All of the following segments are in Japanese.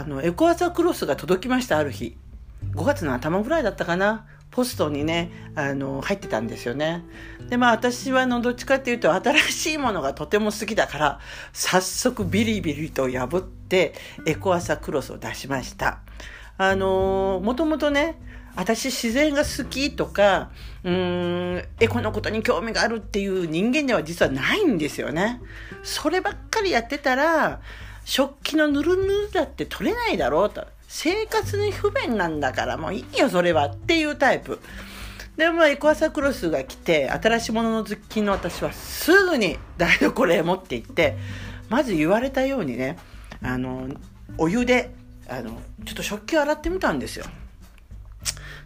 あのエコアサクロスが届きましたある日。5月の頭ぐらいだったかな。ポストにねあの入ってたんですよね。でまあ私はのどっちかっていうと新しいものがとても好きだから早速ビリビリと破ってエコアサクロスを出しました。あのもともとね私自然が好きとか、うん、エコのことに興味があるっていう人間では実はないんですよね。そればっかりやってたら、食器のぬるぬるだって取れないだろうと。生活に不便なんだからもういいよそれはっていうタイプ。でもエコアサクロスが来て、新しいものの好きの私はすぐに台所へ持って行って、まず言われたようにね、あの、お湯で、あの、ちょっと食器を洗ってみたんですよ。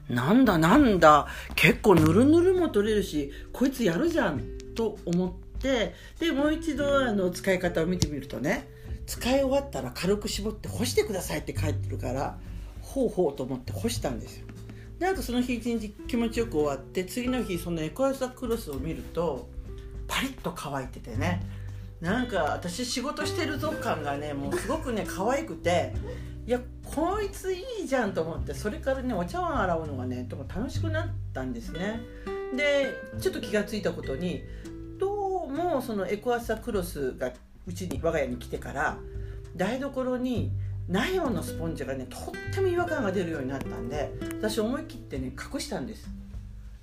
なんだなんだ結構ぬるぬるも取れるしこいつやるじゃんと思ってでもう一度あの使い方を見てみるとね使い終わったら軽く絞って干してくださいって書いてるからほうほうと思って干したんですよ。であとその日一日気持ちよく終わって次の日そのエコアサクロスを見るとパリッと乾いててね。なんか私仕事してるぞ感がねもうすごくね 可愛くていやこいついいじゃんと思ってそれからねお茶碗洗うのがねとも楽しくなったんですね。でちょっと気が付いたことにどうもそのエコアサクロスがうちに我が家に来てから台所にナイロンのスポンジがねとっても違和感が出るようになったんで私思い切ってね隠したんです。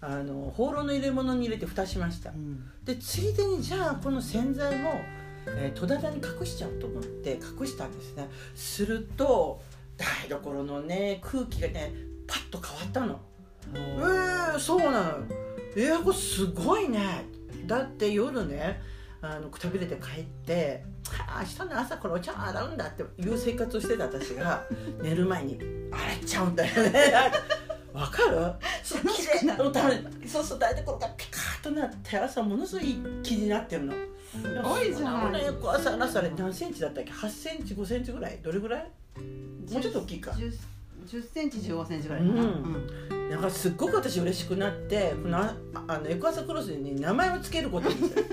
あの放浪の入れ物に入れて蓋しました、うん、でついでにじゃあこの洗剤もえー、戸棚に隠しちゃうと思って隠したんですね。すると台所のね空気がねパッと変わったの。えー、そうなの。えー、これすごいね。だって夜ねあのくたびれて帰って明日の朝からお茶洗うんだっていう生活をしてた私が寝る前に洗っちゃうんだよね わかる？そう綺麗なのためそうそう台所がピカッとなって朝ものすごい気になってるのすごいじゃん。朝朝れ何センチだったっけ？8センチ5センチぐらい？どれぐらい？もうちょっと大きいか。10, 10センチ15センチぐらいかな。うん。なんかすっごく私嬉しくなってこのあのエクアサクロスに名前をつけることにする。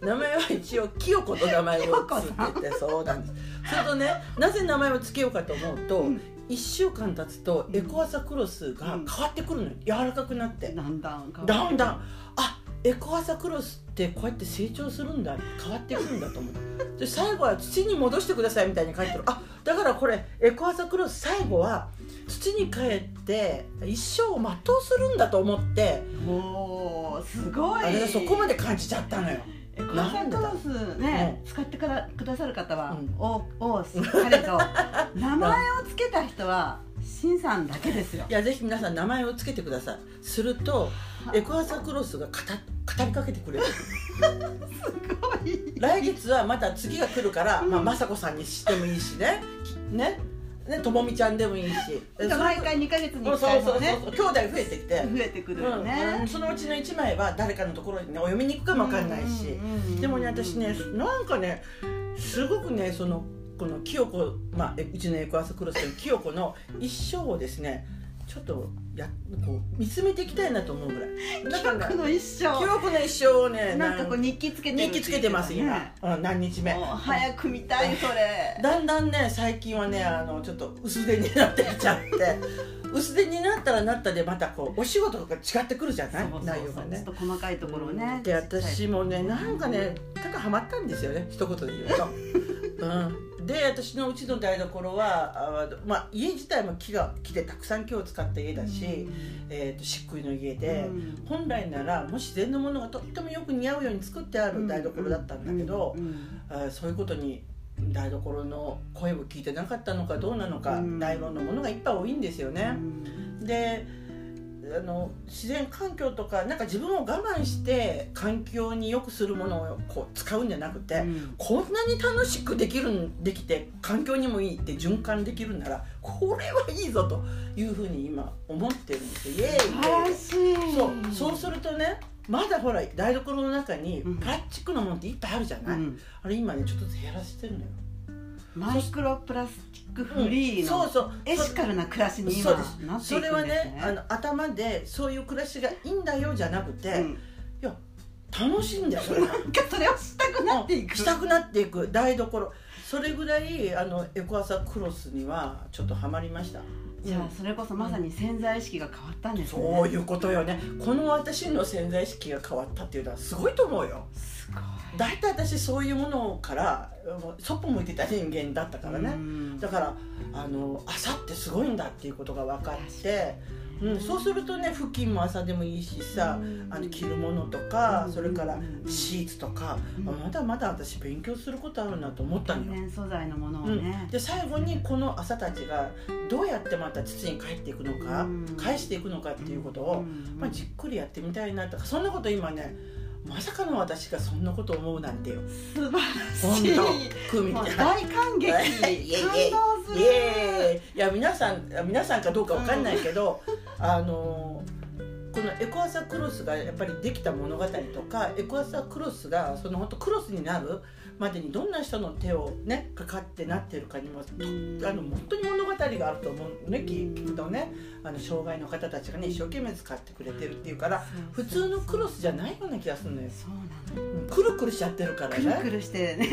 名前は一応清子と名前をつけてそうなんです。それとねなぜ名前をつけようかと思うと。うん。1週間経つとエコアサクロスが変わってくるのよ、柔らかくなって。だんだんだんだん。あエコアサクロスってこうやって成長するんだ変わっていくんだと思う。で最後は土に戻してくださいみたいに書いてる。あだからこれエコアサクロス最後は土に帰って一生を全うするんだと思って。もうすごい。あれそこまで感じちゃったのよ。エコアサクロスね、うん、使ってくださる方は、うん、おおしっかりと。名前を付けた人は新さんだけですよ。いやぜひ皆さん名前を付けてください。するとエクアサクロスが語語りかけてくれる。すごい。来月はまた次が来るから、うん、まあ、雅子さんにしてもいいしね。ねね、ともみちゃんでもいいし。毎回2か月に1回もね。そうそうそう兄弟増えてきて。増えてくるよね、うん、そのうちの1枚は誰かのところにねお読みに行くかも分かんないし、でもね私ねなんかねすごくねそのこの清子、まあ、うちのエコアスクロスという清子の一生をですねちょっとやこう見つめていきたいなと思うぐらい。記憶の一生。記憶の一生をねなんかこう日記つけて日記つけてます今、ね、何日目。早く見たいそれ。だんだんね最近はねあのちょっと薄手になってきちゃって。薄手になったらなったでまたこうお仕事とか違ってくるじゃない？内容がね。ちょっと細かいところね、で私もねなんかねなんかハマったんですよね。一言で言うと。うんで私のうちの台所はあ、まあ、家自体も木が木でたくさん木を使った家だし、うん、えーと、漆喰の家で、うん、本来ならもう自然のものがとってもよく似合うように作ってある台所だったんだけど、あそういうことに台所の声を聞いてなかったのかどうなのか、ナイロンのものがいっぱい多いんですよね。であの自然環境とかなんか自分を我慢して環境に良くするものをこう使うんじゃなくて、うん、こんなに楽しくできるできて環境にもいいって循環できるならこれはいいぞというふうに今思ってるんですよ。イエーイそう。そうするとねまだほら台所の中にプラスチックのものっていっぱいあるじゃない、うん、あれ今ねちょっとずつ減らしてるのよ。マイクロプラスチックフリーの、うん、そうそう。エシカルな暮らしに今なっていくんですね。それはねあの頭でそういう暮らしがいいんだよじゃなくて、うん、いや楽しいんだよそれそれをしたくなっていく、したくなっていく。台所。それぐらいあのエコアサクロスにはちょっとハマりました。じゃあそれこそまさに潜在意識が変わったん。ですね、そういうことよねこの私の潜在意識が変わったっていうのはすごいと思うよ大体私そういうものからそっぽ向いてた人間だったからね。うん。だからあの朝ってすごいんだっていうことが分かって、うん、そうするとね布巾も朝でもいいしさうん。あの着るものとかうん。それからうん。シーツとかまだまだ私勉強することあるなと思ったのよ。素材のものをうん。ね、で最後にこの朝たちがどうやってまた土に帰っていくのかうん。返していくのかっていうことを、うん。まあ、じっくりやってみたいなとかそんなこと今ねまさかの私がそんなこと思うなんてよ。素晴らしい。大感激感動すイる。いや皆さん皆さんかどうかわかんないけど、あのこのエコアサクロスがやっぱりできた物語とかエコアサクロスがその本当クロスになるまでにどんな人の手をねかかってなってるかにもうんあの本当に物語があると思うね聞聞くとね。あの障害の方たちがね一生懸命使ってくれてるっていうから普通のクロスじゃないような気がするのよ。そうなの。うんくるくるしちゃってるからね。くるくるしてね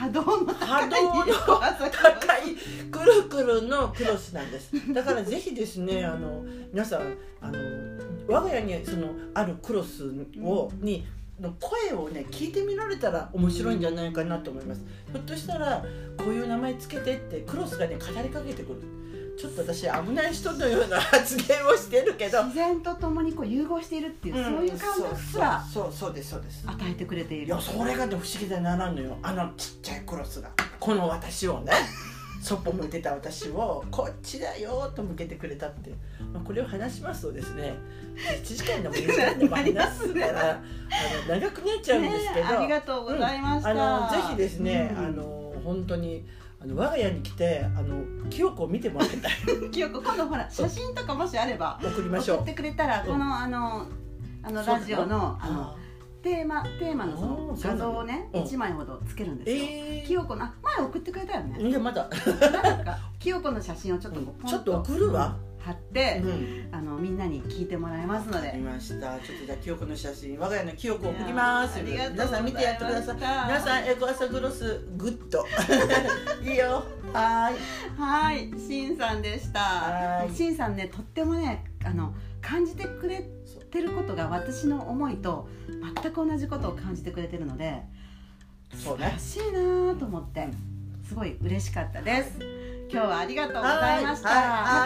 波動の高い波動の高いくるくるのクロスなんです。だからぜひですねあの皆さんあの我が家にそのあるクロスをにの声をね聞いてみられたら面白いんじゃないかなと思います。ひょっとしたらこういう名前つけてってクロスがね語りかけてくるちょっと私危ない人のような発言をしてるけど。自然とともにこう融合しているっていう、そういう感覚すらそうそうですそうです与えてくれている。いやそれがね不思議でな。らんのよあのちっちゃいクロスがこの私をね そっぽ向いてた私をこっちだよと向けてくれたって、まあ、これを話しますとですね 1時間でも2時間でも話すからあの長くなっちゃうんですけど、ねありがとうございました、あのぜひですね、うん。あの本当にあの我が家に来てあの清子を見てもらいたい。清子今度ほら写真とかもしあれば送りましょう。送ってくれたらこのあのあのラジオのあのあテーマテーマのそあの画像をねうん1枚ほどつけるんですよ、え清子のあ前送ってくれたよね。ー、いやまだ。清子の写真をちょっと。ちょっと送るわ、貼ってう、んあのみんなに聞いてもらえますのでました。ちょっとじゃあ清子の写真、我が家の清子を送ります。皆さん見てやってください。皆皆さんエコアサグロスグッド。いいよ。はーい。はい、しんさんでしたは。いしんさんね、とってもね、あの感じてくれてることが私の思いと全く同じことを感じてくれてるので、そうね。しいなと思って、すごい嬉しかったです。今日はありがとうございました